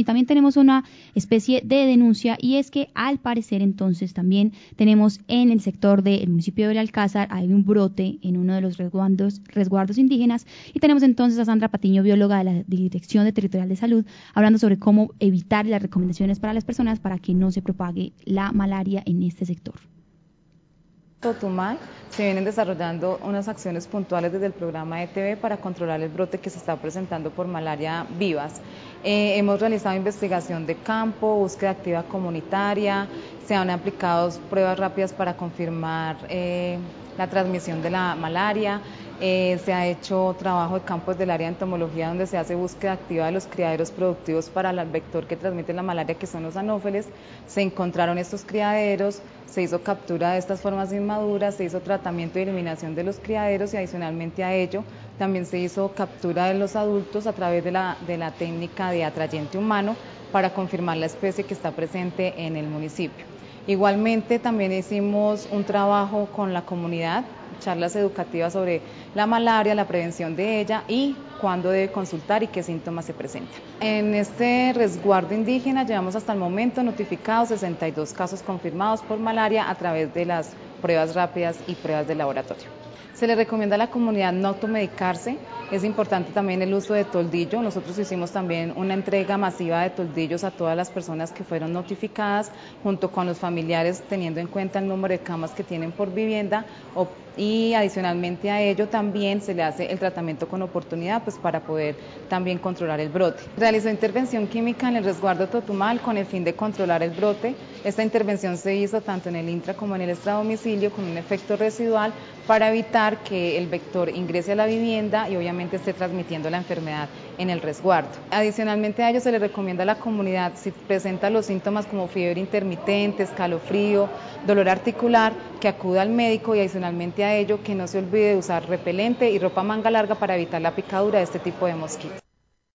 Y también tenemos una especie de denuncia y es que al parecer entonces también tenemos en el sector del municipio de Alcázar hay un brote en uno de los resguardos, resguardos indígenas y tenemos entonces a Sandra Patiño, bióloga de la Dirección de Territorial de Salud, hablando sobre cómo evitar las recomendaciones para las personas para que no se propague la malaria en este sector. Totumal se vienen desarrollando unas acciones puntuales desde el programa ETV para controlar el brote que se está presentando por malaria vivas. Eh, hemos realizado investigación de campo, búsqueda activa comunitaria, se han aplicado pruebas rápidas para confirmar eh, la transmisión de la malaria, eh, se ha hecho trabajo de campos del área de entomología donde se hace búsqueda activa de los criaderos productivos para el vector que transmite la malaria, que son los anófeles. Se encontraron estos criaderos, se hizo captura de estas formas inmaduras, se hizo tratamiento y eliminación de los criaderos y adicionalmente a ello también se hizo captura de los adultos a través de la, de la técnica de atrayente humano para confirmar la especie que está presente en el municipio. Igualmente también hicimos un trabajo con la comunidad, charlas educativas sobre la malaria, la prevención de ella y cuándo debe consultar y qué síntomas se presentan. En este resguardo indígena llevamos hasta el momento notificados 62 casos confirmados por malaria a través de las pruebas rápidas y pruebas de laboratorio. Se le recomienda a la comunidad no automedicarse, es importante también el uso de toldillo. Nosotros hicimos también una entrega masiva de toldillos a todas las personas que fueron notificadas, junto con los familiares, teniendo en cuenta el número de camas que tienen por vivienda y adicionalmente a ello también se le hace el tratamiento con oportunidad pues para poder también controlar el brote. Realizó intervención química en el resguardo Totumal con el fin de controlar el brote. Esta intervención se hizo tanto en el intra como en el extradomicilio con un efecto residual para evitar que el vector ingrese a la vivienda y obviamente esté transmitiendo la enfermedad en el resguardo. Adicionalmente a ello se le recomienda a la comunidad si presenta los síntomas como fiebre intermitente, escalofrío, dolor articular, que acuda al médico y adicionalmente a ello que no se olvide de usar repelente y ropa manga larga para evitar la picadura de este tipo de mosquitos.